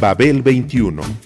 Babel 21.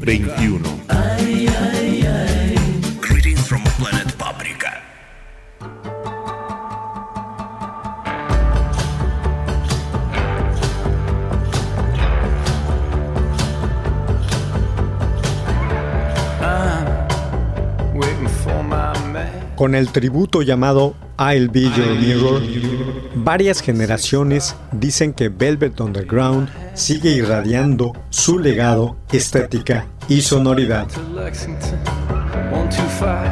21. Greetings from planet Paprika. Con el tributo llamado I'll Be Your Mirror, varias generaciones dicen que Velvet Underground sigue irradiando su legado, estética y sonoridad. to Lexington, 125.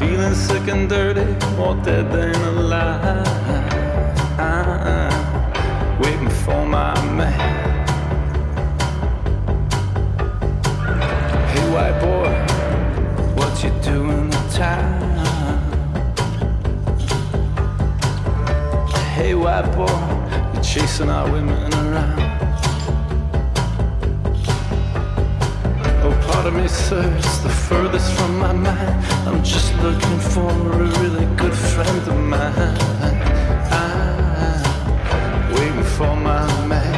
Feeling sick and dirty, more dead than alive. Waiting for my man. Hey, white boy, what you doing in town? White boy, you're chasing our women around. Oh, part of me, sir, it's the furthest from my mind. I'm just looking for a really good friend of mine. I'm waiting for my man.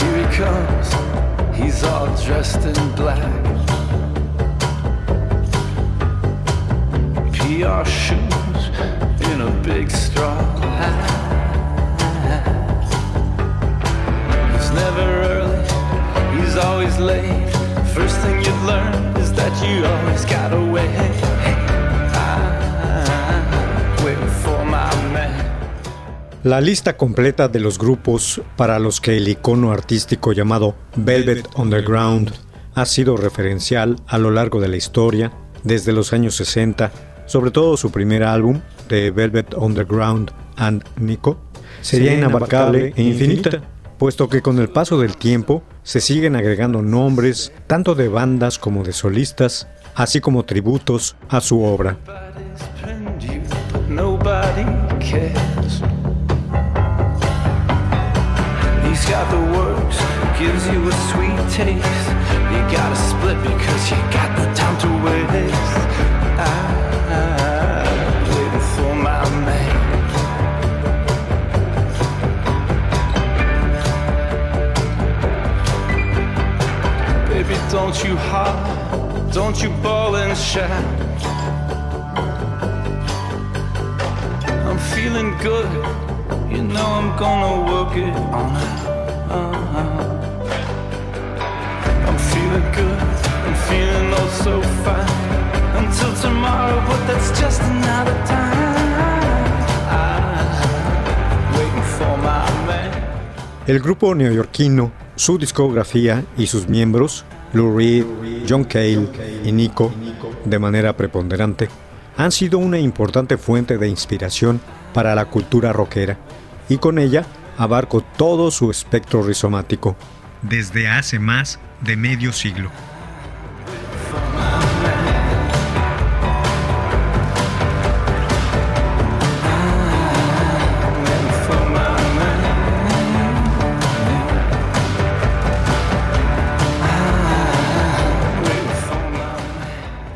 Here he comes, he's all dressed in black. PR shoes in a big straw hat. He's never early, he's always late. First thing you learn is that you always gotta wait. I'm waiting for my man. La lista completa de los grupos para los que el icono artístico llamado Velvet Underground ha sido referencial a lo largo de la historia, desde los años 60, sobre todo su primer álbum, de Velvet Underground and Nico, sería inabarcable e infinita, puesto que con el paso del tiempo se siguen agregando nombres tanto de bandas como de solistas, así como tributos a su obra. Everybody's pinned you, but nobody cares. He's got the works, gives you a sweet taste. You gotta split because you got the time to waste. I'm waiting for my man. Baby, don't you hide, don't you ball and shout. I'm feeling good, you know I'm gonna work it on out. I'm feeling good, I'm feeling oh so fine. Until tomorrow, but that's just another time. El grupo neoyorquino, su discografía y sus miembros, Lou Reed, John Cale y Nico, de manera preponderante, han sido una importante fuente de inspiración para la cultura rockera, y con ella abarco todo su espectro rizomático, desde hace más de medio siglo.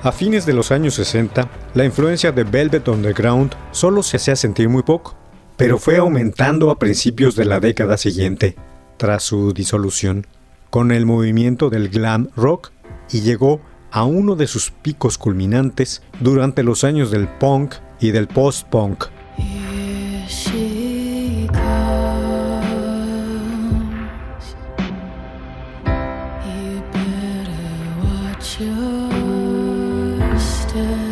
A fines de los años 60, la influencia de Velvet Underground solo se hacía sentir muy poco, pero fue aumentando a principios de la década siguiente, tras su disolución, con el movimiento del glam rock y llegó a uno de sus picos culminantes durante los años del punk y del post-punk. after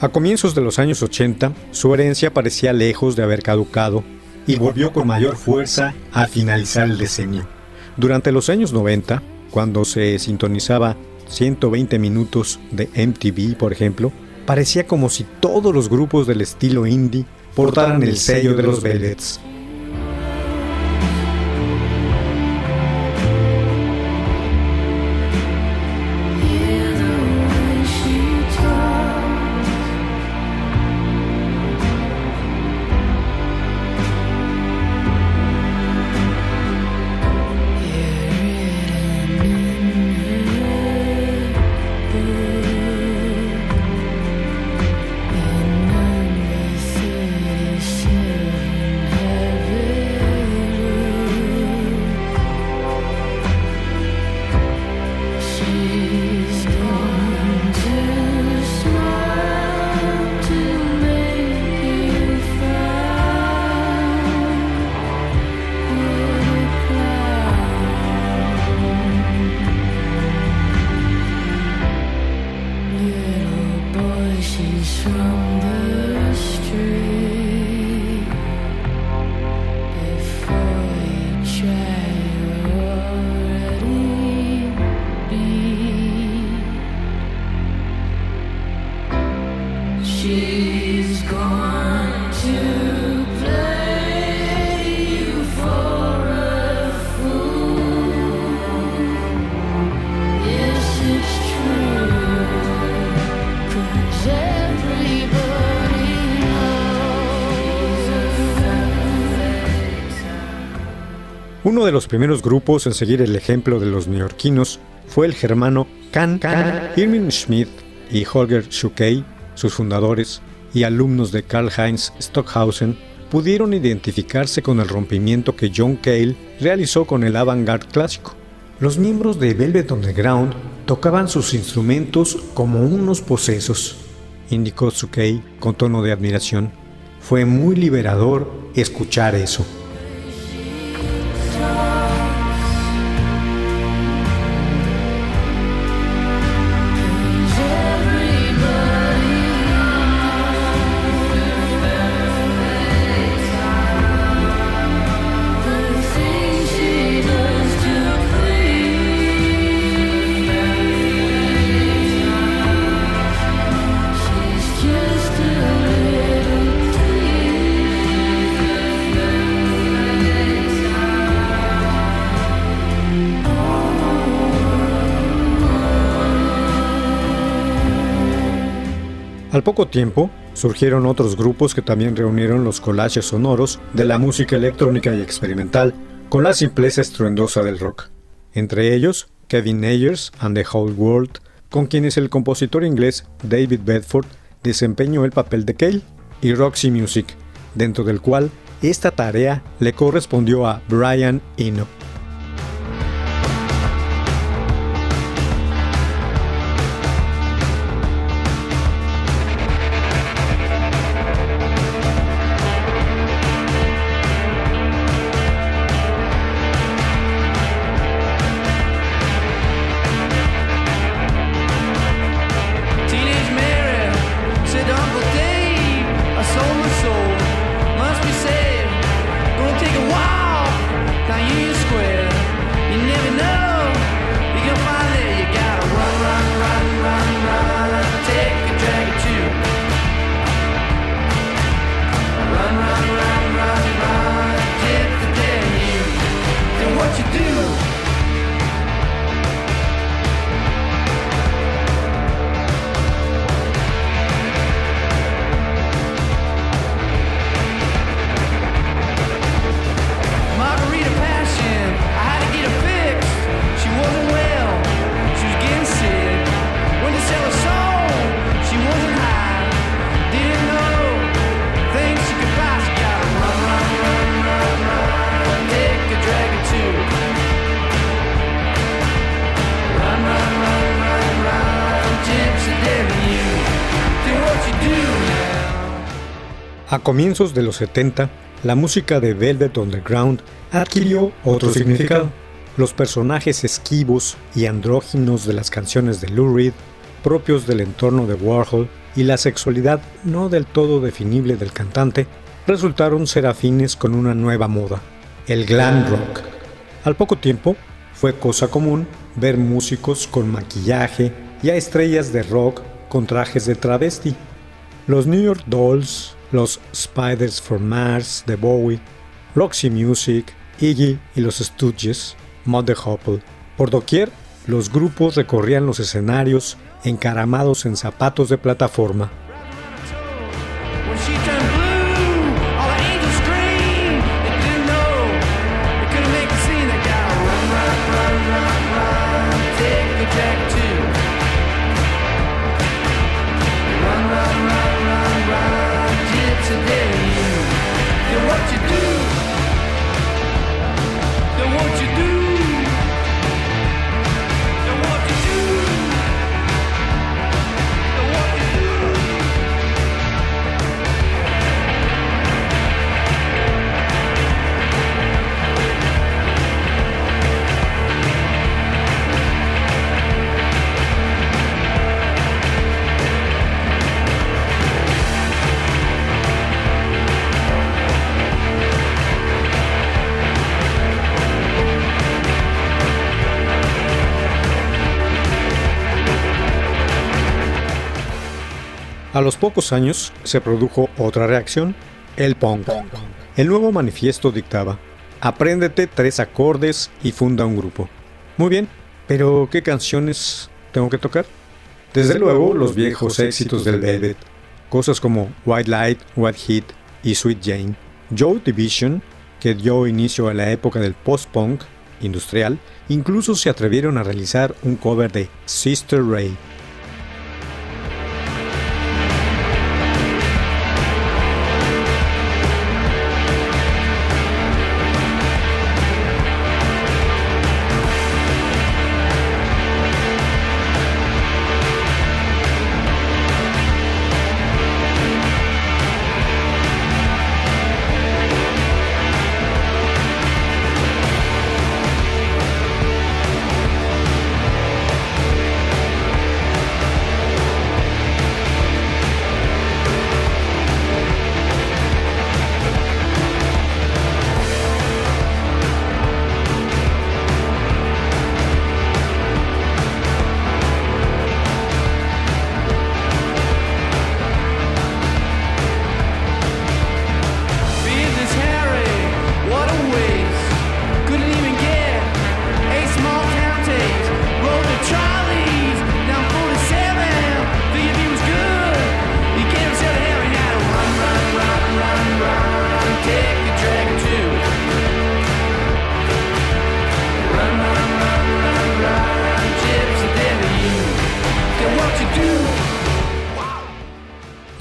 A comienzos de los años 80, su herencia parecía lejos de haber caducado y volvió con mayor fuerza al finalizar el decenio. Durante los años 90, cuando se sintonizaba 120 minutos de MTV, por ejemplo, parecía como si todos los grupos del estilo indie portaran el sello de los Velvets. Uno de los primeros grupos en seguir el ejemplo de los neoyorquinos fue el germano Can Can Irving Schmidt y Holger Schuckey, sus fundadores y alumnos de Karl-Heinz Stockhausen, pudieron identificarse con el rompimiento que John Cale realizó con el avant-garde clásico. Los miembros de Velvet Underground tocaban sus instrumentos como unos posesos, indicó Schuckey con tono de admiración. Fue muy liberador escuchar eso. Al poco tiempo, surgieron otros grupos que también reunieron los collages sonoros de la música electrónica y experimental con la simpleza estruendosa del rock. Entre ellos, Kevin Ayers and the Whole World, con quienes el compositor inglés David Bedford desempeñó el papel de Cale, y Roxy Music, dentro del cual esta tarea le correspondió a Brian Eno. A comienzos de los 70, la música de Velvet Underground adquirió otro significado. Los personajes esquivos y andróginos de las canciones de Lou Reed, propios del entorno de Warhol, y la sexualidad no del todo definible del cantante, resultaron ser afines con una nueva moda, el glam rock. Al poco tiempo, fue cosa común ver músicos con maquillaje y a estrellas de rock con trajes de travesti. Los New York Dolls, los Spiders for Mars de Bowie, Roxy Music, Iggy y los Stooges, Mud Hopple. Por doquier, los grupos recorrían los escenarios encaramados en zapatos de plataforma. A los pocos años se produjo otra reacción, el punk. El nuevo manifiesto dictaba, apréndete tres acordes y funda un grupo. Muy bien, pero ¿qué canciones tengo que tocar? Desde luego los viejos éxitos del Velvet, cosas como White Light, White Heat y Sweet Jane. Joe Division, que dio inicio a la época del post-punk industrial, incluso se atrevieron a realizar un cover de Sister Ray.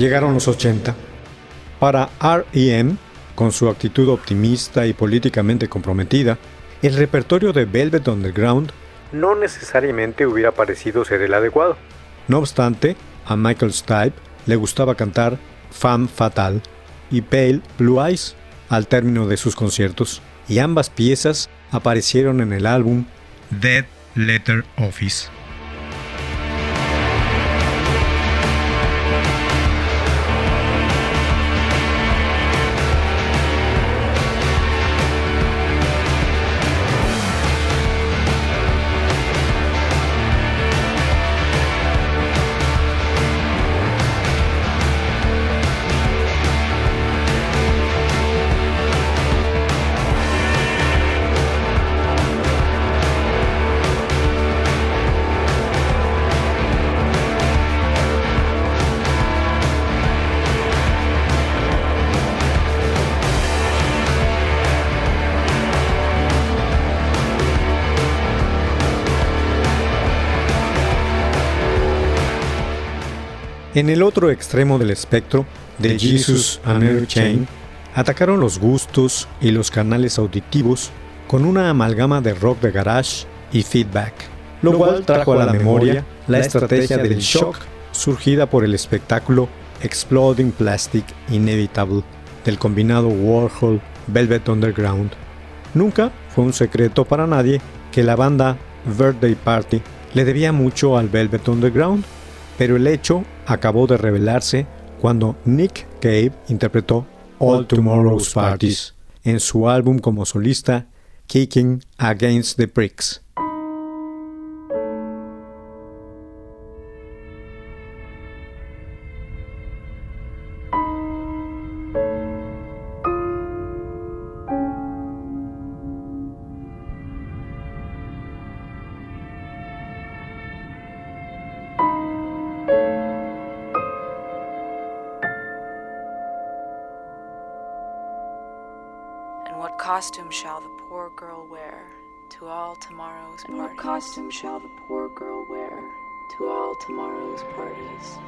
Llegaron los 80. Para REM, con su actitud optimista y políticamente comprometida, el repertorio de Velvet Underground no necesariamente hubiera parecido ser el adecuado. No obstante, a Michael Stipe le gustaba cantar Femme Fatale y Pale Blue Eyes al término de sus conciertos, y ambas piezas aparecieron en el álbum Dead Letter Office. En el otro extremo del espectro, de Jesus and Mary Chain, atacaron los gustos y los canales auditivos con una amalgama de rock de garage y feedback. lo cual trajo a la memoria la estrategia del shock surgida por el espectáculo Exploding Plastic Inevitable del combinado Warhol Velvet Underground. Nunca fue un secreto para nadie que la banda Birthday Party le debía mucho al Velvet Underground, pero el hecho acabó de revelarse cuando Nick Cave interpretó All Tomorrow's Parties en su álbum como solista Kicking Against the Bricks. Costume shall the poor girl wear to all tomorrow's And what costume shall the poor girl wear to all tomorrow's parties?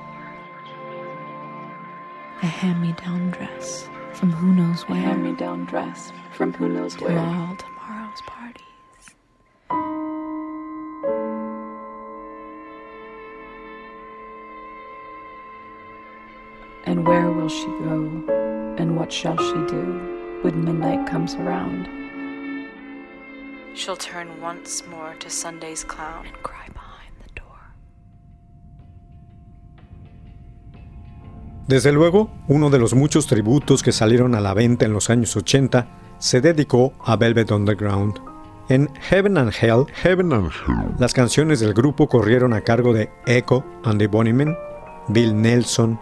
A hand me down dress from who knows where. A hand me down dress from who knows to where. all tomorrow's parties. And where will she go? And what shall she do when midnight comes around? She'll turn once more to Sunday's clown and cry behind the door. Desde luego, uno de los muchos tributos que salieron a la venta en los años 80 se dedicó a Velvet Underground. En Heaven and Hell, Heaven and Hell, las canciones del grupo corrieron a cargo de Echo and the Bunnymen, Bill Nelson,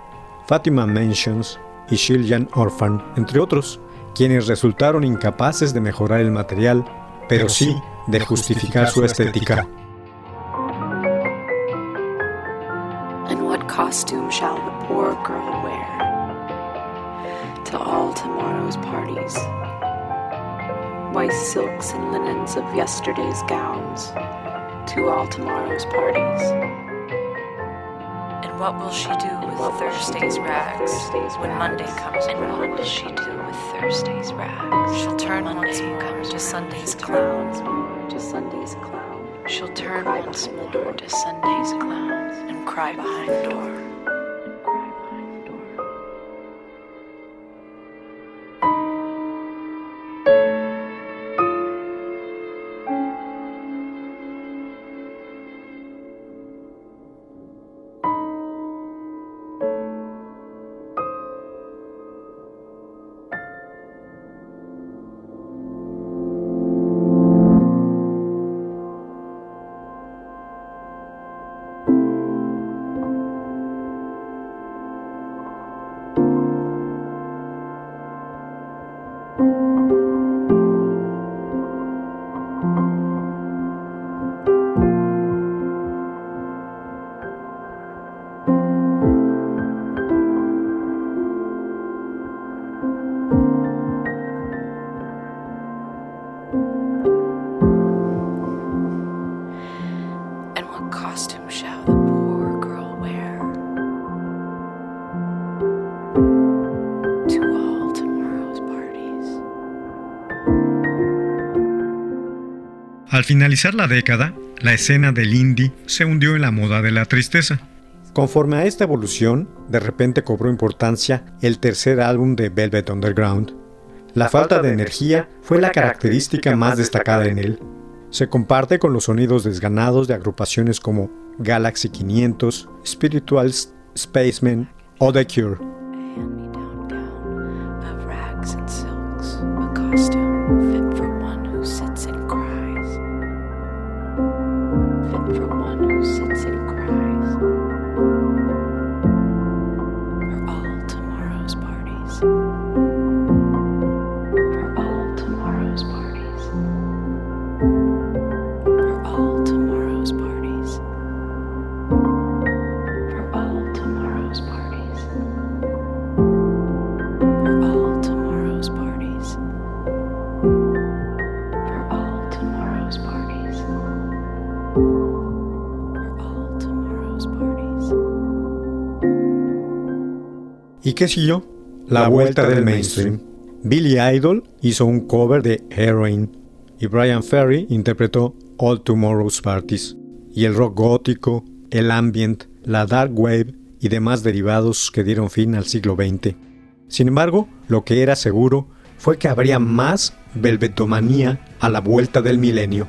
Fatima Mentions y Shiljan Orphan, entre otros, quienes resultaron incapaces de mejorar el material, pero sí de justificar su estética. And what costume shall the poor girl wear to all tomorrow's parties? White silks and linens of yesterday's gowns to all tomorrow's parties. And what will she do with Thursday's rags when Monday comes around? What will she do with Thursday's rags? She'll turn once more to Sunday's clown. To Sunday's clown. She'll turn once more to Sunday's clown and cry behind door. Al finalizar la década, la escena del indie se hundió en la moda de la tristeza. Conforme a esta evolución, de repente cobró importancia el tercer álbum de Velvet Underground. La falta de energía fue la característica más destacada en él. Se comparte con los sonidos desganados de agrupaciones como Galaxy 500, Spirituals, Spacemen o The Cure. Qué siguió? La vuelta del mainstream. Billy Idol hizo un cover de Heroin y Brian Ferry interpretó All Tomorrow's Parties. y el rock gótico, el ambient, la dark wave y demás derivados que dieron fin al siglo XX. Sin embargo, lo que era seguro fue que habría más velvetomanía a la vuelta del milenio.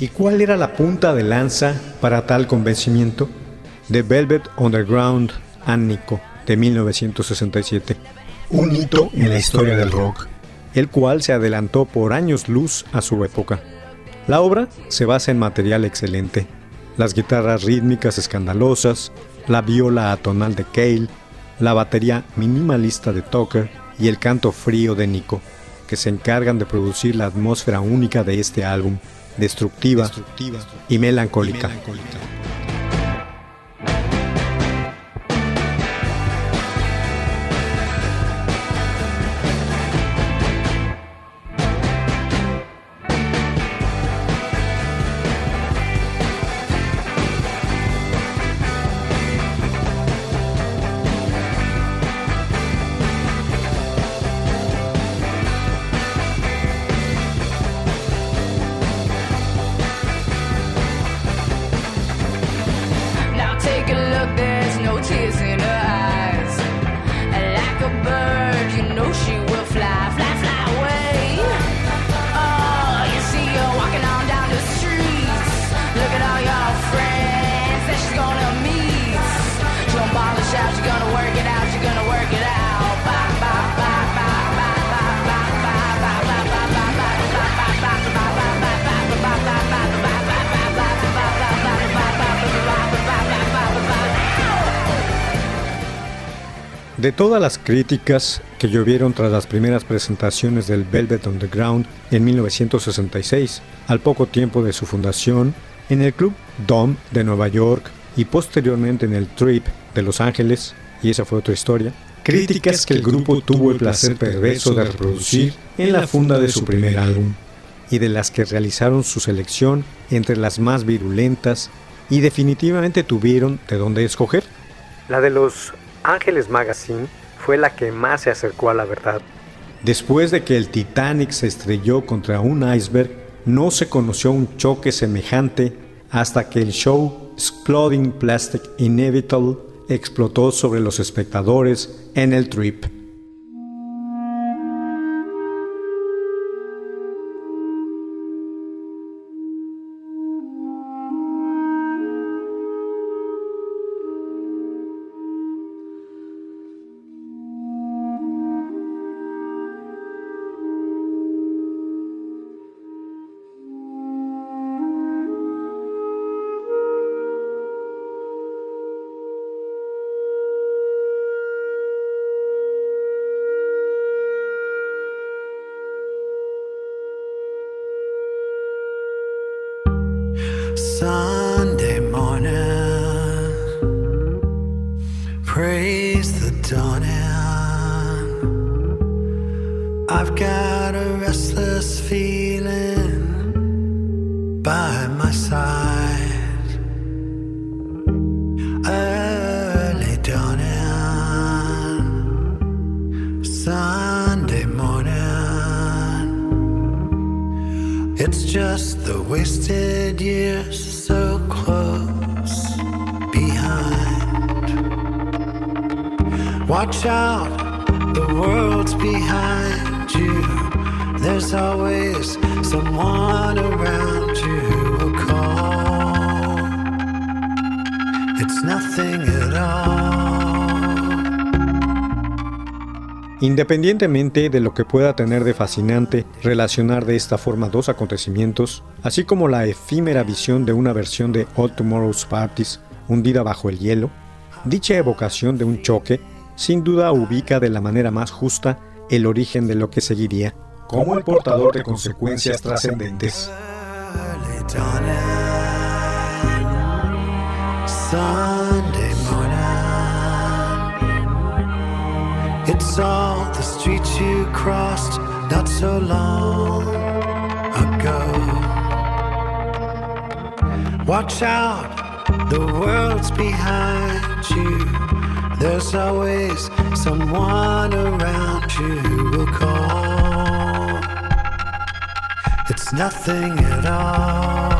¿Y cuál era la punta de lanza para tal convencimiento? The Velvet Underground Annico de 1967, un hito en la historia del rock, el cual se adelantó por años luz a su época. La obra se basa en material excelente, las guitarras rítmicas escandalosas, la viola atonal de Cale, la batería minimalista de Tucker y el canto frío de Nico, que se encargan de producir la atmósfera única de este álbum, destructiva. Y melancólica. De todas las críticas que llovieron tras las primeras presentaciones del Velvet Underground en 1966, al poco tiempo de su fundación, en el Club Dome de Nueva York y posteriormente en el Trip de Los Ángeles, y esa fue otra historia, críticas que el grupo tuvo el placer perverso de reproducir en la funda de su primer álbum, y de las que realizaron su selección entre las más virulentas y definitivamente tuvieron de dónde escoger. La de los Ángeles Magazine fue la que más se acercó a la verdad. Después de que el Titanic se estrelló contra un iceberg, no se conoció un choque semejante hasta que el show Exploding Plastic Inevitable explotó sobre los espectadores en el trip. Someone around you will call It's nothing at all. Independientemente de lo que pueda tener de fascinante relacionar de esta forma dos acontecimientos, así como la efímera visión de una versión de All Tomorrow's Parties hundida bajo el hielo, dicha evocación de un choque sin duda ubica de la manera más justa el origen de lo que seguiría, como el portador de consecuencias trascendentes. It's all the streets you crossed not so long ago. Watch out, the world's behind you. There's always someone around you who will call. It's nothing at all.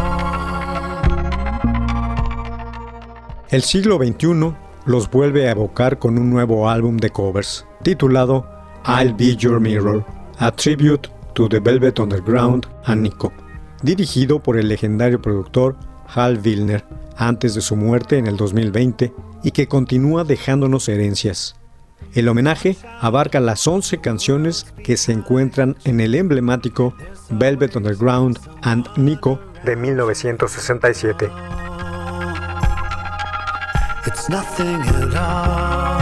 El siglo XXI los vuelve a evocar con un nuevo álbum de covers, titulado I'll Be Your Mirror, a tribute to the Velvet Underground and Nico, dirigido por el legendario productor Hal Wilner antes de su muerte en el 2020 y que continúa dejándonos herencias. El homenaje abarca las 11 canciones que se encuentran en el emblemático Velvet Underground and Nico de 1967. It's nothing at all.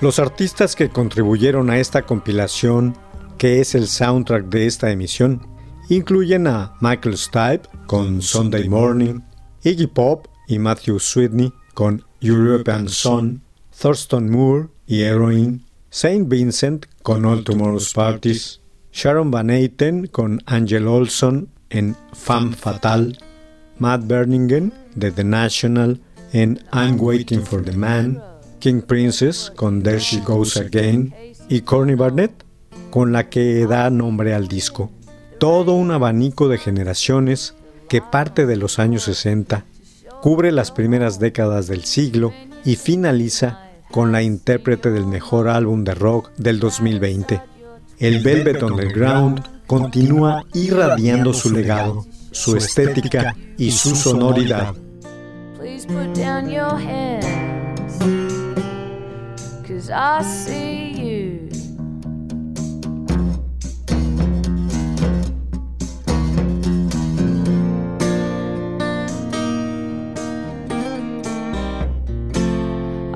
Los artistas que contribuyeron a esta compilación, que es el soundtrack de esta emisión, incluyen a Michael Stipe con Sunday Morning, Iggy Pop y Matthew Sweetney con European Sun, Thurston Moore y Heroin, Saint Vincent con All Tomorrow's Parties, Sharon Van Etten con Angel Olson en Femme Fatale, Matt Berningen de The National en I'm Waiting for the Man, King Princess con There She Goes Again y Corny Barnett con la que da nombre al disco. Todo un abanico de generaciones que parte de los años 60, cubre las primeras décadas del siglo y finaliza con la intérprete del mejor álbum de rock del 2020. El Velvet Underground continúa irradiando su legado, su estética y su sonoridad. Cause I see you.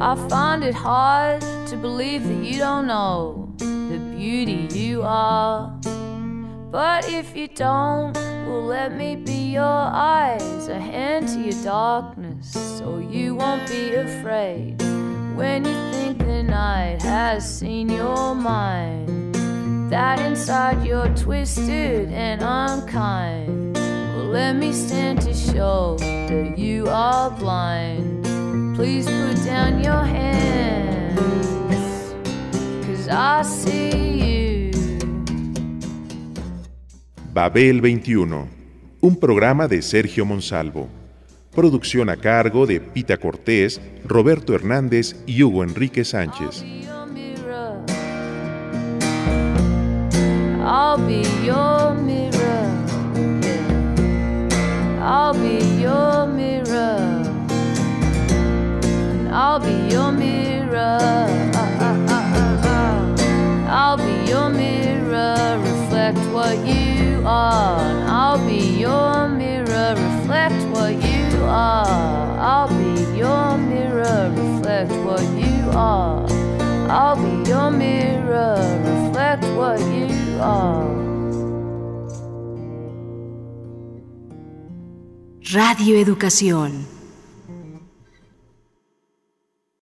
I find it hard to believe that you don't know the beauty you are. But if you don't, well, let me be your eyes, a hand to your darkness, so you won't be afraid when you think the night has seen your mind. That inside you're twisted and unkind. Well, let me stand to show that you are blind. Please put down your hands, cause I see you. Babel 21, un programa de Sergio Monsalvo. Producción a cargo de Pita Cortés, Roberto Hernández y Hugo Enrique Sánchez. I'll be your mirror. I'll be your mirror. And I'll be your mirror. I'll be your mirror. Reflect what you are. And I'll be your mirror. Reflect what you are. I'll be your mirror. Reflect what you are. I'll be your mirror. Reflect what you are. Radio Educación.